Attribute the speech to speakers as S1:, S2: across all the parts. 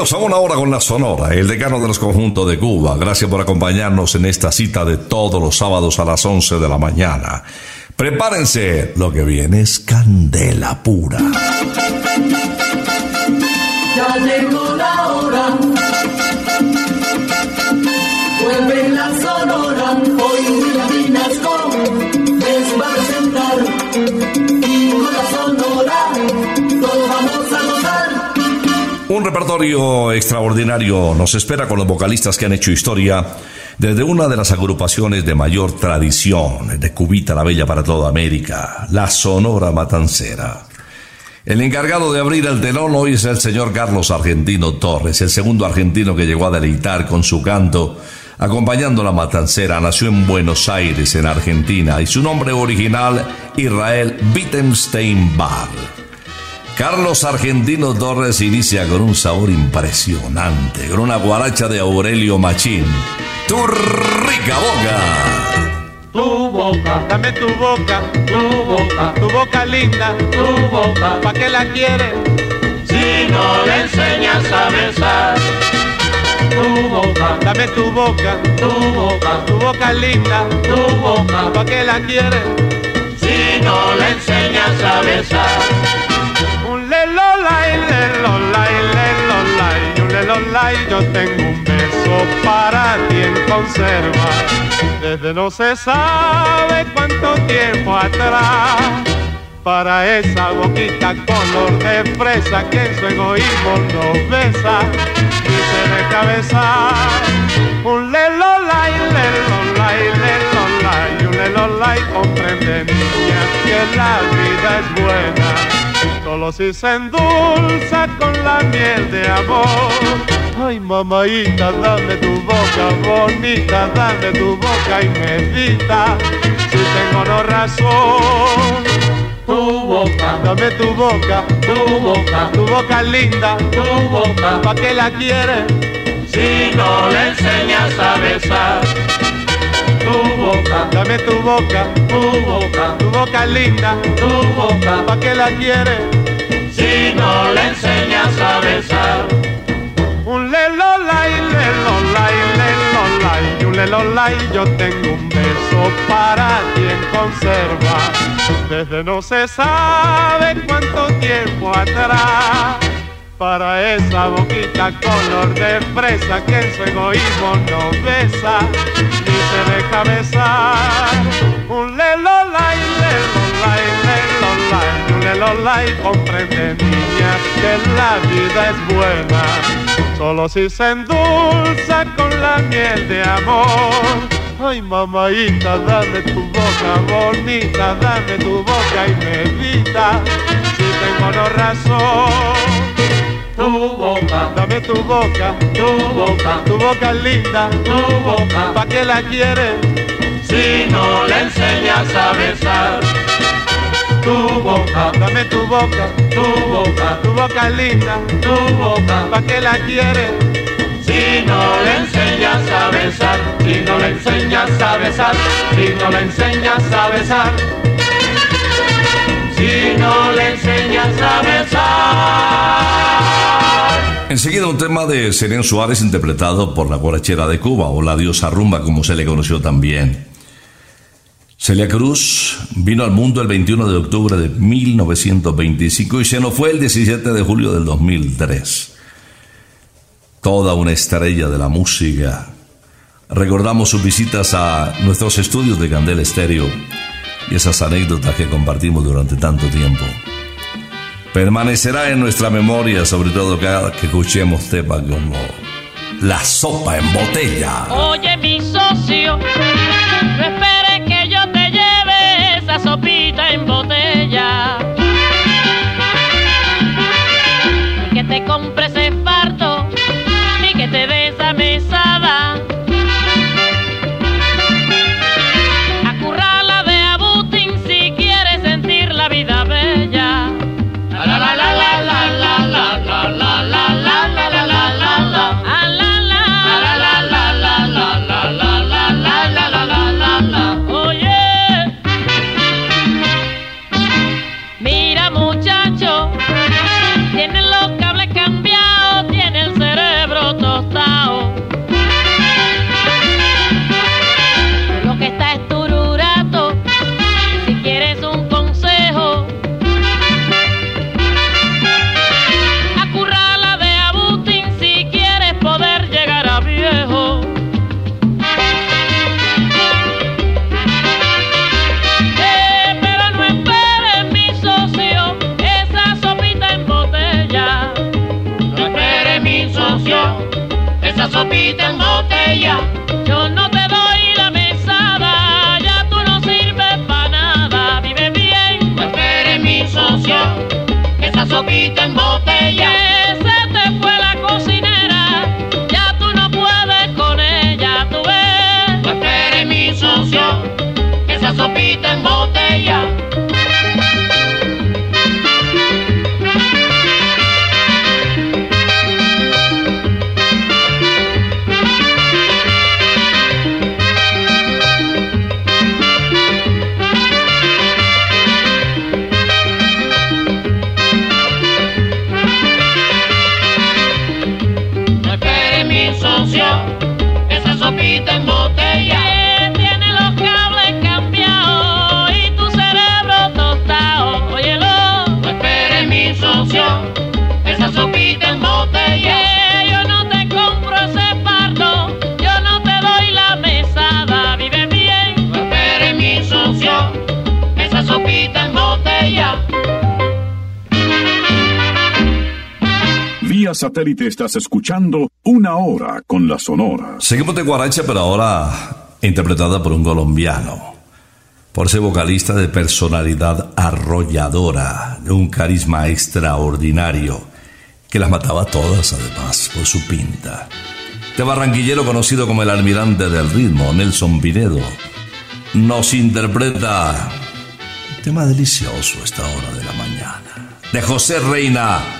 S1: Bienvenidos a una hora con la Sonora, el decano de los conjuntos de Cuba. Gracias por acompañarnos en esta cita de todos los sábados a las 11 de la mañana. Prepárense, lo que viene es candela pura.
S2: Ya llegó la hora.
S1: Repertorio extraordinario nos espera con los vocalistas que han hecho historia desde una de las agrupaciones de mayor tradición de Cubita la Bella para toda América, la Sonora Matancera. El encargado de abrir el telón hoy es el señor Carlos Argentino Torres, el segundo argentino que llegó a deleitar con su canto, acompañando la matancera. Nació en Buenos Aires, en Argentina, y su nombre original, Israel Wittgenstein Bar. Carlos Argentino Torres inicia con un sabor impresionante, con una guaracha de Aurelio Machín. ¡Tu rica boca!
S3: Tu boca, dame tu boca, tu boca, tu boca linda, tu boca, ¿pa' qué la quieres? Si no le enseñas a besar. Tu boca, dame tu boca, tu boca, tu boca linda, tu boca, ¿pa' qué la quieres? Si no le enseñas a besar.
S4: Lolay, yo tengo un beso para ti en conserva. Desde no se sabe cuánto tiempo atrás para esa boquita color de fresa que en su egoísmo nos besa y se deja besar. Un lelolay, lelolay, lelolay, un lelolay comprende niña que la vida es buena, solo si se endulza con la miel de amor. Ay, mamaita, dame tu boca bonita, dame tu boca y medita, si tengo no razón
S3: Tu boca,
S4: Dame tu boca,
S3: tu boca,
S4: tu boca linda,
S3: tu boca.
S4: ¿pa' qué la quieres?
S3: Si no le enseñas a besar. Tu boca,
S4: Dame tu boca,
S3: tu boca,
S4: tu boca linda,
S3: tu boca.
S4: ¿pa' qué la quieres?
S3: Si no le enseñas a besar.
S4: Lelolay, lelolay, un lelolay, yo tengo un beso para ti en conserva. Desde no se sabe cuánto tiempo atrás, para esa boquita color de fresa que en su egoísmo no besa, ni se deja besar. Un lelolay, lelolay, lelolay, un lelolay, comprende niña que la vida es buena solo si se endulza con la miel de amor. Ay, mamaita, dame tu boca bonita, dame tu boca y medita, si tengo no razón.
S3: Tu boca,
S4: Dame tu boca,
S3: tu boca,
S4: tu boca linda,
S3: tu boca.
S4: ¿pa' qué la quieres?
S3: Si no le enseñas a besar. Tu boca,
S4: Dame tu boca,
S3: tu boca,
S4: tu boca linda,
S3: tu boca.
S4: ¿pa' qué la quieres?
S3: Si no le enseñas a besar, si no le enseñas a besar, si no le enseñas a besar, si no le enseñas a besar.
S1: Enseguida un tema de Serén Suárez interpretado por la guarachera de Cuba o la diosa rumba como se le conoció también. Celia Cruz vino al mundo el 21 de octubre de 1925 y se nos fue el 17 de julio del 2003. Toda una estrella de la música. Recordamos sus visitas a nuestros estudios de Candel Estéreo y esas anécdotas que compartimos durante tanto tiempo. Permanecerá en nuestra memoria, sobre todo cada que escuchemos temas como La sopa en botella.
S5: Oye, mi socio, no que sopita en botella. Ni que te compres
S6: satélite estás escuchando Una Hora con la Sonora.
S1: Seguimos de Guaracha, pero ahora interpretada por un colombiano. Por ese vocalista de personalidad arrolladora, de un carisma extraordinario, que las mataba todas además por su pinta. De barranquillero conocido como el almirante del ritmo, Nelson Pinedo, nos interpreta un tema delicioso esta hora de la mañana. De José Reina,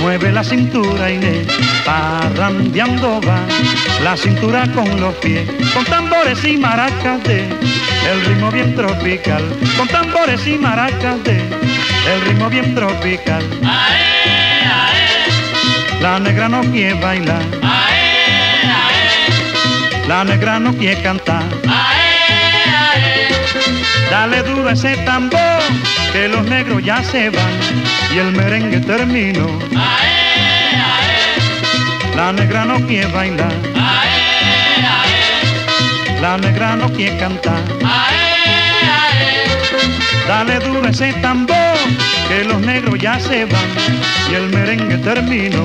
S7: mueve la cintura y le parrandeando va la cintura con los pies, con tambores y maracas de el ritmo bien tropical, con tambores y maracas de el ritmo bien tropical. La negra no quiere bailar, la negra no quiere cantar. Dale duro a ese tambor, que los negros ya se van y el merengue terminó. La negra no quiere bailar, la negra no quiere cantar. Dale duro a ese tambor, que los negros ya se van y el merengue terminó.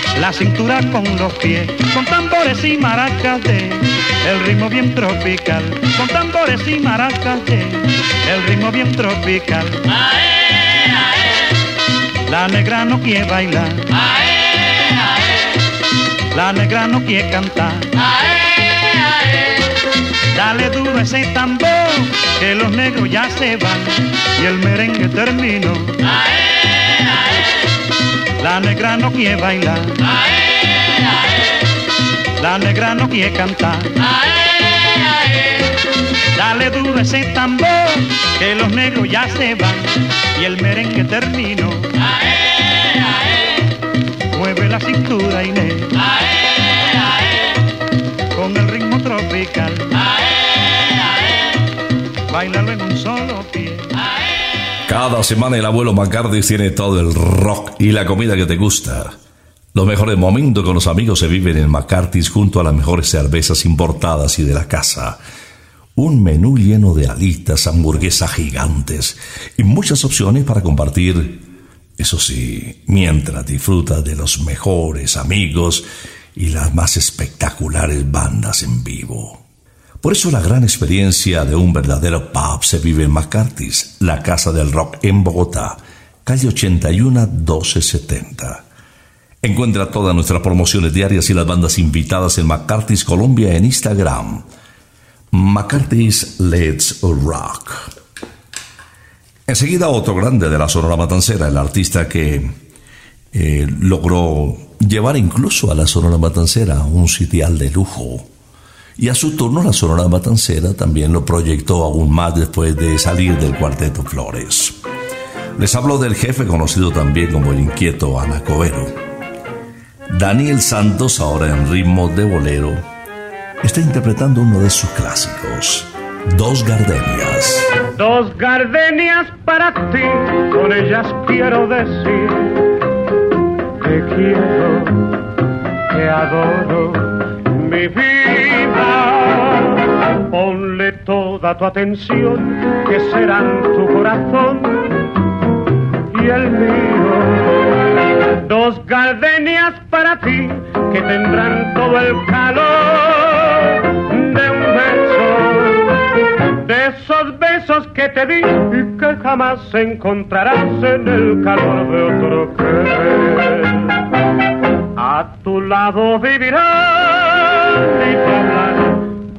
S7: la cintura con los pies, con tambores y maracas de el ritmo bien tropical, con tambores y maracas de el ritmo bien tropical. La negra no quiere bailar, la negra no quiere cantar. Dale duro ese tambor, que los negros ya se van y el merengue terminó. La negra no quiere bailar, la negra no quiere cantar. Dale duro ese tambor, que los negros ya se van y el merengue terminó. Mueve la cintura Inés, con el ritmo tropical. Bailalo en un solo pie.
S1: Cada semana el abuelo McCarthy tiene todo el rock y la comida que te gusta. Los mejores momentos con los amigos se viven en McCarthy's junto a las mejores cervezas importadas y de la casa. Un menú lleno de alitas, hamburguesas gigantes y muchas opciones para compartir. Eso sí, mientras disfrutas de los mejores amigos y las más espectaculares bandas en vivo. Por eso la gran experiencia de un verdadero pub se vive en McCarthy's, la casa del rock en Bogotá, calle 81 1270. Encuentra todas nuestras promociones diarias y las bandas invitadas en McCarthy's Colombia en Instagram. McCarthy's Let's Rock. Enseguida otro grande de la Sonora Matancera, el artista que eh, logró llevar incluso a la Sonora Matancera un sitial de lujo. Y a su turno la Sonora Matancera también lo proyectó aún más después de salir del Cuarteto Flores. Les hablo del jefe conocido también como el inquieto Anacobero. Daniel Santos, ahora en ritmo de bolero, está interpretando uno de sus clásicos, Dos Gardenias.
S7: Dos gardenias para ti, con ellas quiero decir que quiero, que adoro mi vida. Ponle toda tu atención, que serán tu corazón y el mío. Dos gardenias para ti, que tendrán todo el calor de un beso de esos besos que te di y que jamás encontrarás en el calor de otro querer. A tu lado vivirás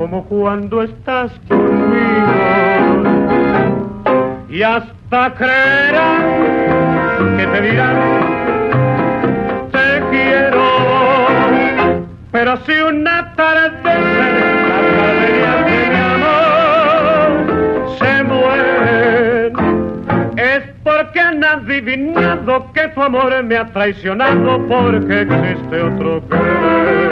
S7: como cuando estás conmigo. Y hasta creerán que te dirán, te quiero. Pero si una tarde gardenias de mi amor se mueren, es porque han adivinado que tu amor me ha traicionado porque existe otro querer.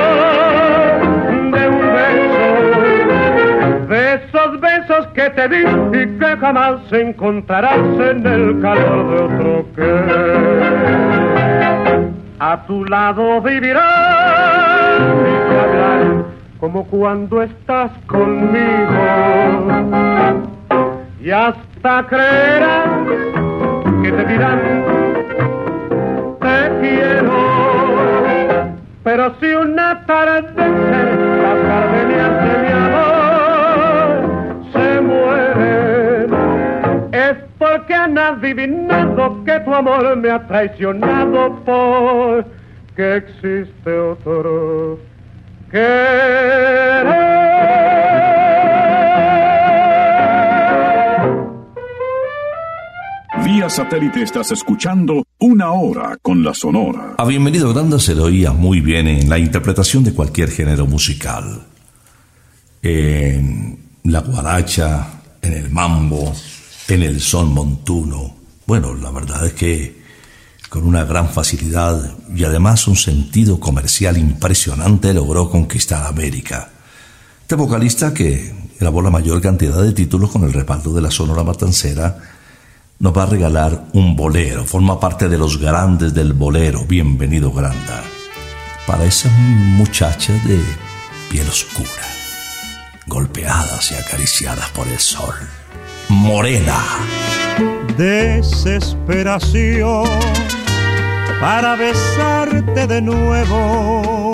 S7: besos que te di y que jamás encontrarás en el calor de otro que a tu lado vivirás y te hablarán como cuando estás conmigo. Y hasta creerán que te dirán te quiero pero si una tarde las gardenias de mi han adivinado que tu amor me ha traicionado por que existe otro querer.
S6: Vía satélite estás escuchando Una Hora con la Sonora.
S1: A Bienvenido Granda se le oía muy bien en la interpretación de cualquier género musical. En la guaracha, en el mambo, en el son montuno. Bueno, la verdad es que con una gran facilidad y además un sentido comercial impresionante logró conquistar América. Este vocalista que grabó la mayor cantidad de títulos con el respaldo de la Sonora Matancera nos va a regalar un bolero, forma parte de los grandes del bolero, bienvenido Granda, para esas muchachas de piel oscura, golpeadas y acariciadas por el sol. Morena.
S7: Desesperación para besarte de nuevo,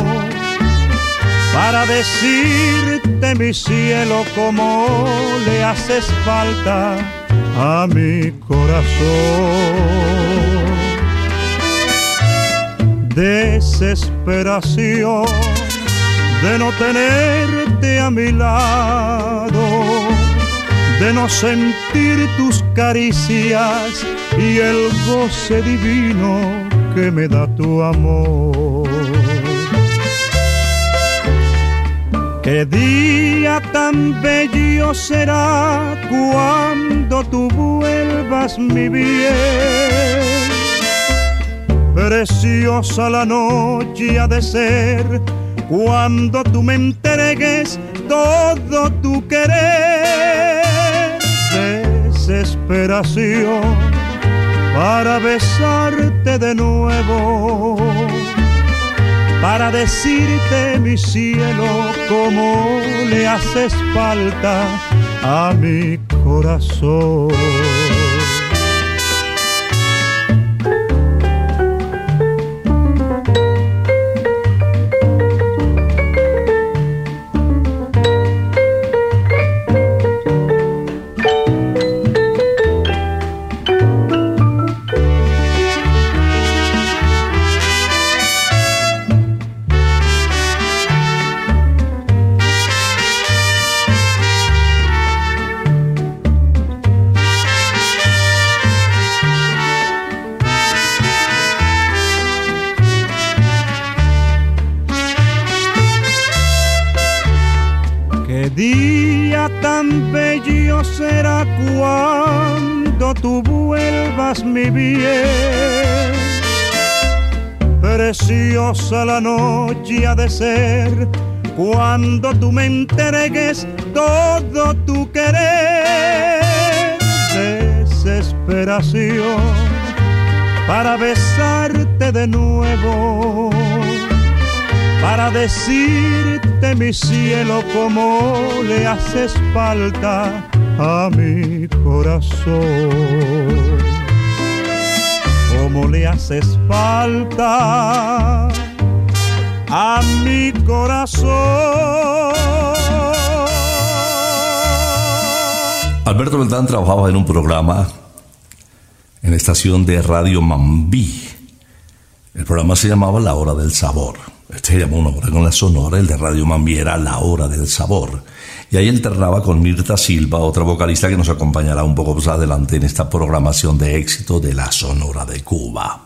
S7: para decirte mi cielo como le haces falta a mi corazón. Desesperación de no tenerte a mi lado, de no sentir tus caricias y el goce divino que me da tu amor. Qué día tan bello será cuando tú vuelvas mi bien. Preciosa la noche ha de ser cuando tú me entregues todo tu querer. Desesperación para besarte de nuevo para decirte mi cielo como le haces falta a mi corazón. Será cuando tú vuelvas mi bien. preciosa la noche ha de ser cuando tú me entregues todo tu querer. Desesperación para besarte de nuevo, para decirte mi cielo como le haces falta a mi corazón como le haces falta a mi corazón.
S1: Alberto Beltrán trabajaba en un programa en la estación de Radio Mambí. El programa se llamaba La Hora del Sabor. Este se llamó una hora con la sonora, el de Radio Mambí era La Hora del Sabor. Y ahí alternaba con Mirta Silva, otra vocalista que nos acompañará un poco más adelante en esta programación de éxito de la Sonora de Cuba.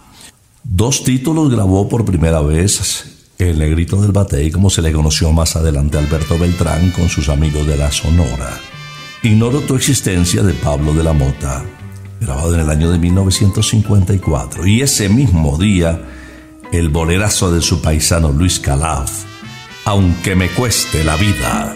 S1: Dos títulos grabó por primera vez El Negrito del Batey, como se le conoció más adelante Alberto Beltrán con sus amigos de la Sonora. Ignoro tu existencia de Pablo de la Mota, grabado en el año de 1954. Y ese mismo día, el bolerazo de su paisano Luis Calaf, Aunque me cueste la vida.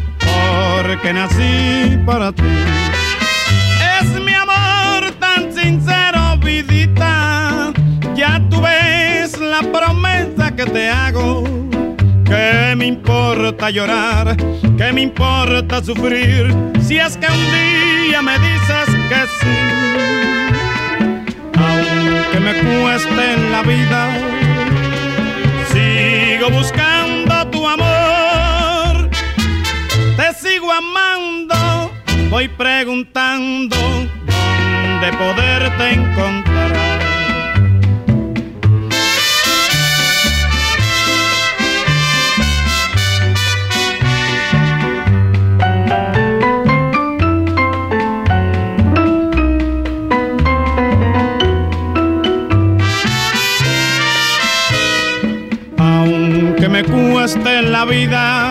S8: porque nací para ti. Es mi amor tan sincero, vidita, ya tú ves la promesa que te hago. ¿Qué me importa llorar? ¿Qué me importa sufrir? Si es que un día me dices que sí. Aunque me cueste en la vida, sigo buscando amando, voy preguntando dónde poderte encontrar. Aunque me cueste la vida,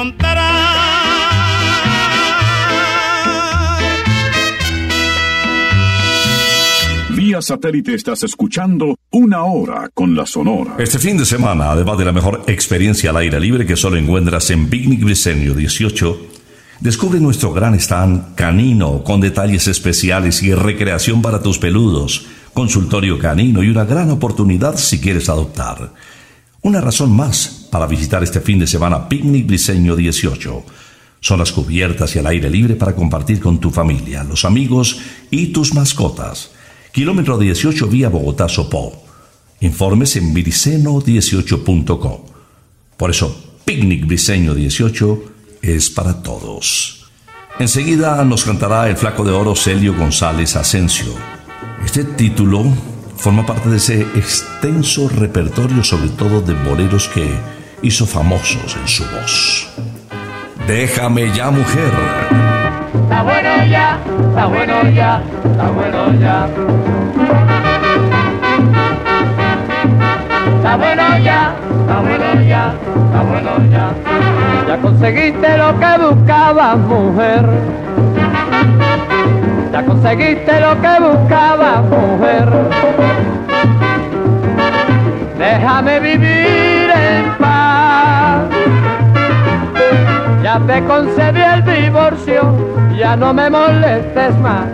S6: Vía satélite estás escuchando Una Hora con la Sonora.
S1: Este fin de semana, además de la mejor experiencia al aire libre que solo encuentras en Picnic Briseño 18, descubre nuestro gran stand canino con detalles especiales y recreación para tus peludos, consultorio canino y una gran oportunidad si quieres adoptar. Una razón más para visitar este fin de semana Picnic Briseño 18. Zonas cubiertas y al aire libre para compartir con tu familia, los amigos y tus mascotas. Kilómetro 18 vía Bogotá-Sopó. Informes en viriceno18.com. Por eso, Picnic Briseño 18 es para todos. Enseguida nos cantará el flaco de oro Celio González Asensio. Este título forma parte de ese extenso repertorio, sobre todo de boleros que hizo famosos en su voz. Déjame ya, mujer.
S9: Está bueno ya, está bueno ya, está bueno ya. Está bueno ya, está bueno ya, está bueno ya. Ya conseguiste lo que buscabas, mujer. Ya conseguiste lo que buscabas, mujer. Déjame vivir en paz. Ya te concedí el divorcio, ya no me molestes más.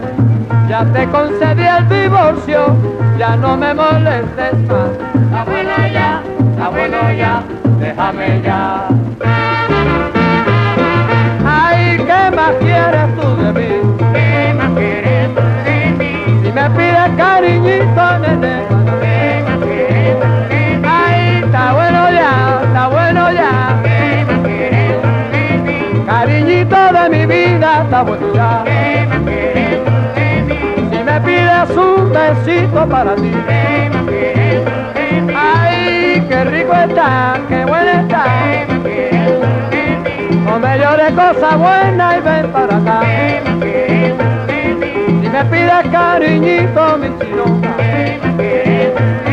S9: Ya te concedí el divorcio, ya no me molestes más. Bueno ya, bueno ya, déjame ya. Ay, ¿qué más quieres Si me pides un besito para ti. ¿Qué más quieres tú de mí? Ay, qué rico está, qué bueno está. No me llores cosa buena y ven para acá. Si me pides cariñito, mi. Arriba,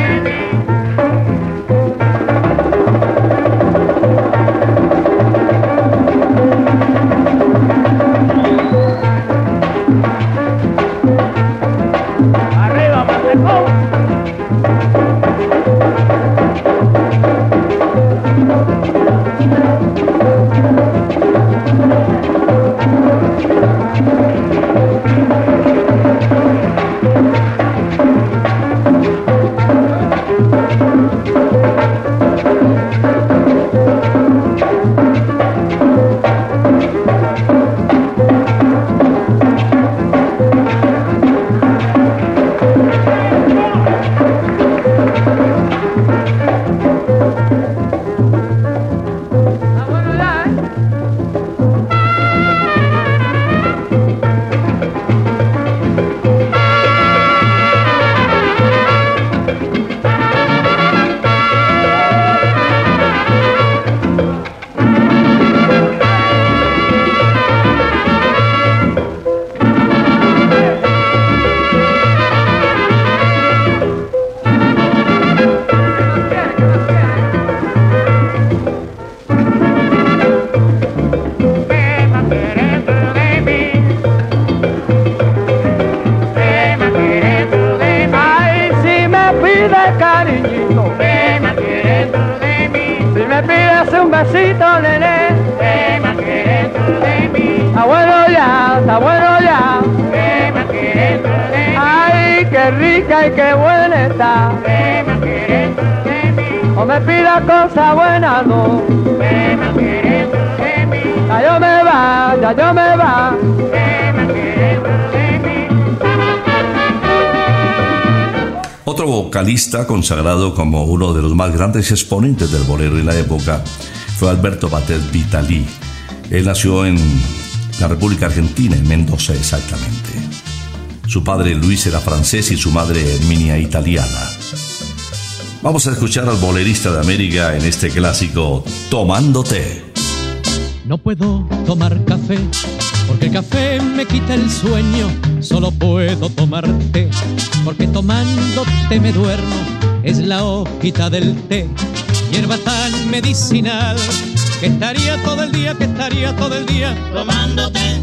S9: qué rica y qué buena está. No me pidas cosa buena, no. Ya yo me va, ya yo me va.
S1: Otro vocalista consagrado como uno de los más grandes exponentes del bolero en la época fue Alberto Batet Vitali. Él nació en la República Argentina, en Mendoza exactamente. Su padre Luis era francés y su madre Herminia italiana. Vamos a escuchar al bolerista de América en este clásico Tomando té.
S10: No puedo tomar café porque el café me quita el sueño. Solo puedo tomar té porque tomando té me duermo. Es la hojita del té, hierba tan medicinal que estaría todo el día, que estaría todo el día
S11: Tomándote,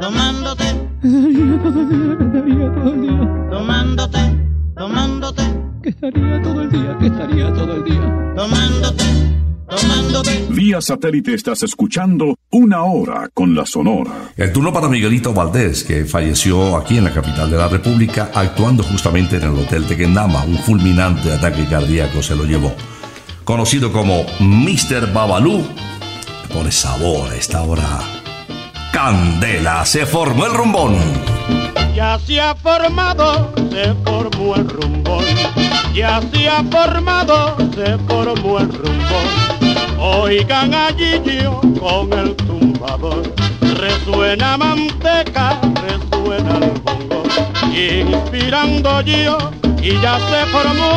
S11: tomándote,
S10: que estaría todo el día, que estaría todo el día,
S11: tomándote, tomándote,
S10: que estaría todo el día, que estaría todo el día.
S11: tomándote, tomándote.
S6: Vía satélite estás escuchando Una Hora con la Sonora.
S1: El turno para Miguelito Valdés, que falleció aquí en la capital de la República, actuando justamente en el Hotel Tequendama. Un fulminante ataque cardíaco se lo llevó. Conocido como Mr. Babalú, pone sabor a esta hora. Candela, se formó el rumbón.
S8: Ya se ha formado, se formó el rumbón. Ya se ha formado, se formó el rumbón. Oigan allí yo con el tumbador. Resuena manteca, resuena el bongo. Inspirando yo y ya se formó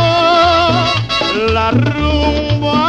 S8: la rumba.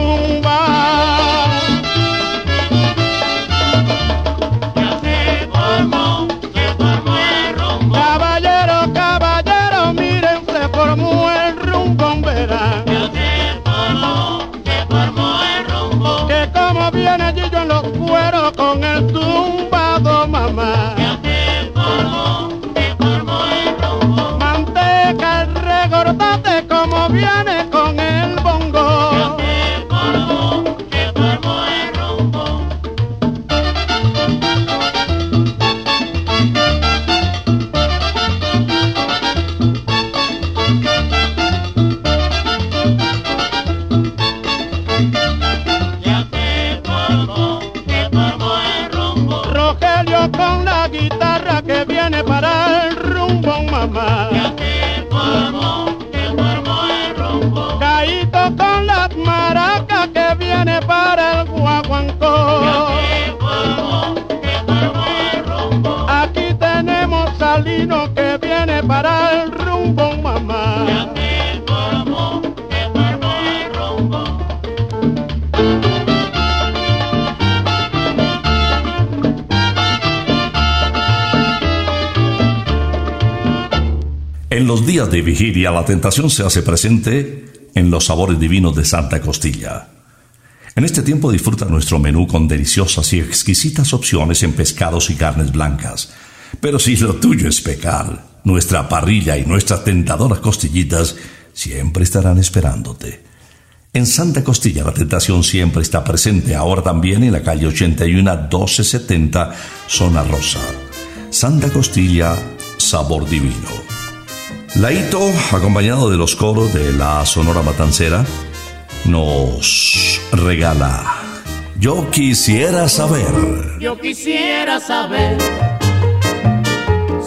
S8: Con el tumbado,
S11: el rumbo, Ya
S8: mamá.
S11: formó, se formó el rumbo.
S1: En los días de vigilia, la tentación se hace presente en los sabores divinos de Santa Costilla. En este tiempo disfruta nuestro menú con deliciosas y exquisitas opciones en pescados y carnes blancas. Pero si lo tuyo es pecar, nuestra parrilla y nuestras tentadoras costillitas siempre estarán esperándote. En Santa Costilla la tentación siempre está presente, ahora también en la calle 81 1270, zona rosa. Santa Costilla, sabor divino. Laito, acompañado de los coros de la Sonora Matancera, nos regala Yo quisiera saber.
S11: Yo quisiera saber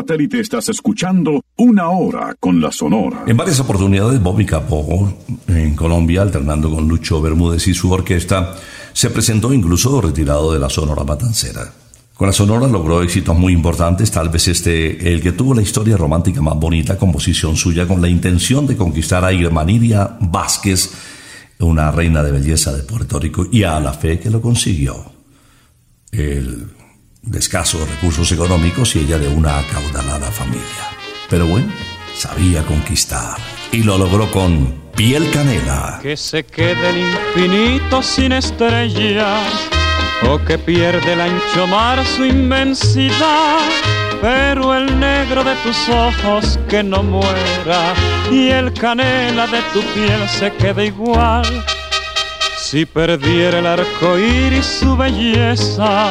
S6: satélite estás escuchando una hora con la Sonora.
S1: En varias oportunidades, Bobby Capó, en Colombia, alternando con Lucho Bermúdez y su orquesta, se presentó incluso retirado de la Sonora Matancera. Con la Sonora logró éxitos muy importantes, tal vez este el que tuvo la historia romántica más bonita, composición suya con la intención de conquistar a Irmanidia Vázquez, una reina de belleza de Puerto Rico, y a la fe que lo consiguió. El de escasos recursos económicos y ella de una acaudalada familia. Pero bueno, sabía conquistar y lo logró con piel canela.
S12: Que se quede el infinito sin estrellas o que pierde el ancho mar su inmensidad. Pero el negro de tus ojos que no muera y el canela de tu piel se quede igual. Si perdiera el arco iris su belleza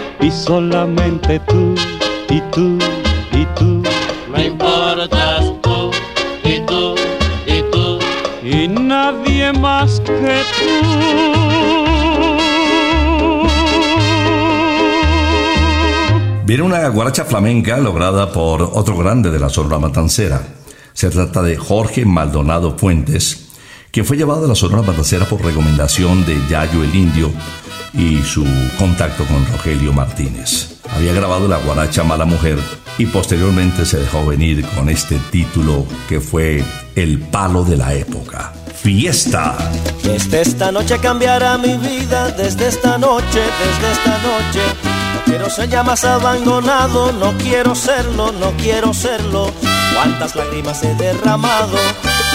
S12: y solamente tú y tú y tú.
S3: Me importas tú y tú y tú.
S12: Y nadie más que tú.
S1: Viene una guaracha flamenca lograda por otro grande de la Sonora Matancera. Se trata de Jorge Maldonado Fuentes, quien fue llevado a la Sonora Matancera por recomendación de Yayo el Indio y su contacto con Rogelio Martínez. Había grabado la guaracha Mala Mujer y posteriormente se dejó venir con este título que fue El palo de la época. Fiesta.
S13: Desde esta noche cambiará mi vida, desde esta noche, desde esta noche. No quiero ser ya más abandonado, no quiero serlo, no quiero serlo. Cuántas lágrimas he derramado,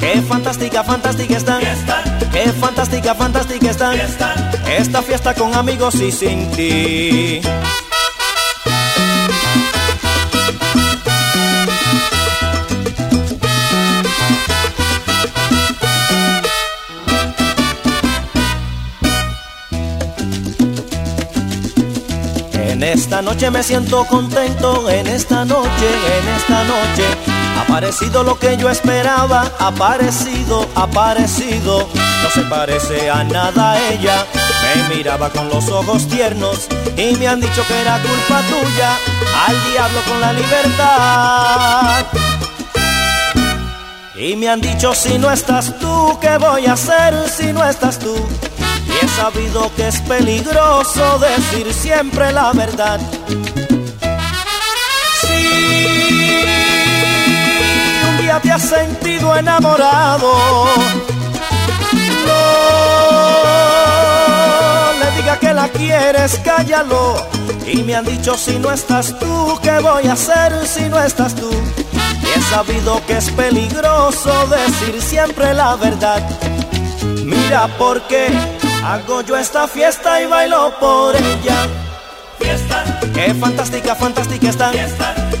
S13: Qué fantástica, fantástica están. Qué fantástica, fantástica están. esta fiesta con amigos y sin ti. En esta noche me siento contento, en esta noche, en esta noche. Ha aparecido lo que yo esperaba, aparecido, aparecido. No se parece a nada ella. Me miraba con los ojos tiernos y me han dicho que era culpa tuya. Al diablo con la libertad. Y me han dicho si no estás tú, ¿qué voy a hacer si no estás tú? Y he sabido que es peligroso decir siempre la verdad. Te has sentido enamorado, no le diga que la quieres, cállalo. Y me han dicho si no estás tú, ¿qué voy a hacer si no estás tú? Y he sabido que es peligroso decir siempre la verdad. Mira por qué hago yo esta fiesta y bailo por ella. Fiesta. Qué fantástica, fantástica está. Fiesta.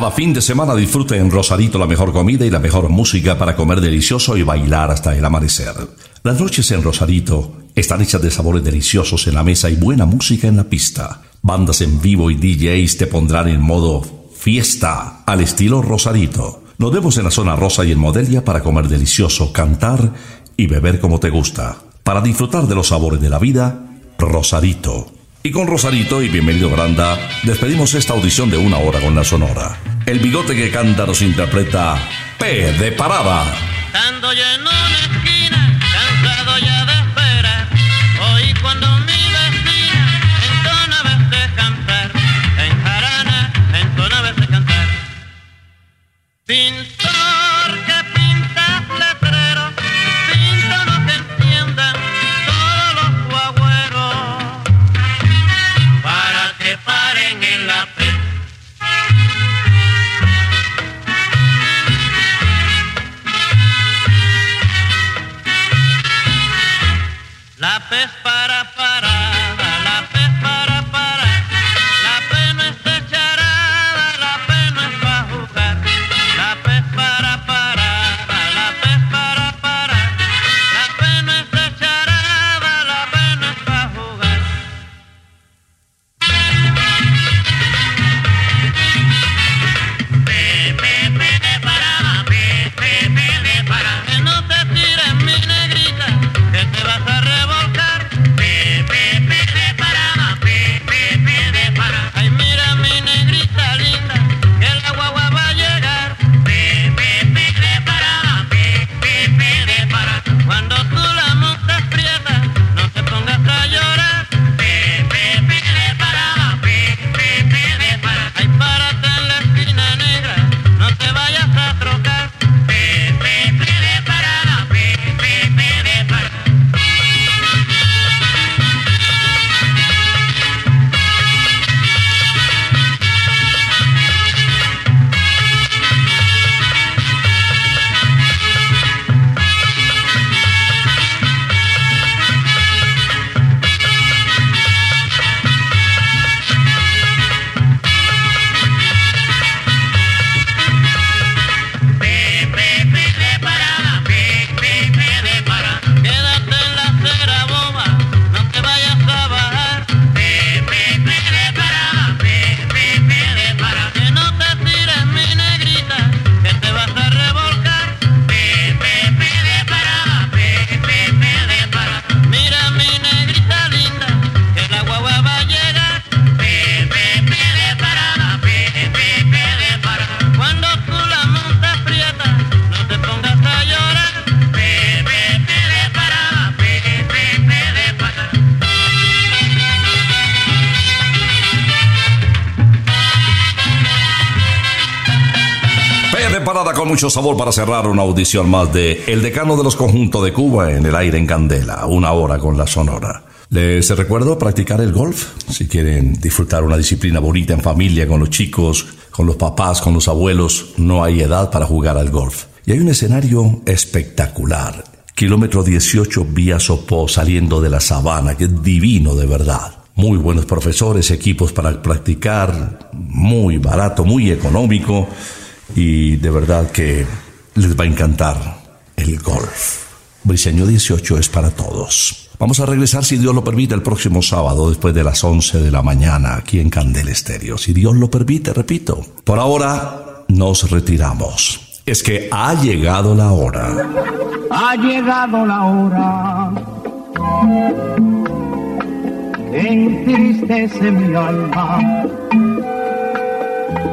S1: Cada fin de semana disfrute en Rosarito la mejor comida y la mejor música para comer delicioso y bailar hasta el amanecer. Las noches en Rosarito están hechas de sabores deliciosos en la mesa y buena música en la pista. Bandas en vivo y DJs te pondrán en modo fiesta al estilo Rosarito. Nos vemos en la zona rosa y en Modelia para comer delicioso, cantar y beber como te gusta. Para disfrutar de los sabores de la vida, Rosarito. Y con Rosarito y bienvenido Granda, despedimos esta audición de una hora con la Sonora. El bigote que canta nos interpreta P de Parada.
S14: Estando yo en una esquina, cansado ya de esperar, oí cuando mi vecina entona vez de cantar, en jarana entona vez de cantar. Pintor La prepara cuando tú la
S1: montas mucho sabor para cerrar una audición más de El Decano de los Conjuntos de Cuba en el aire en Candela, una hora con la Sonora. Les recuerdo practicar el golf, si quieren disfrutar una disciplina bonita en familia, con los chicos, con los papás, con los abuelos, no hay edad para jugar al golf. Y hay un escenario espectacular, kilómetro 18 vía Sopó saliendo de la sabana, que es divino de verdad. Muy buenos profesores, equipos para practicar, muy barato, muy económico y de verdad que les va a encantar el golf. Briseño 18 es para todos. Vamos a regresar, si Dios lo permite, el próximo sábado después de las 11 de la mañana aquí en Candel Estéreo. Si Dios lo permite, repito. Por ahora nos retiramos. Es que ha llegado la hora.
S15: Ha llegado la hora entristece mi alma.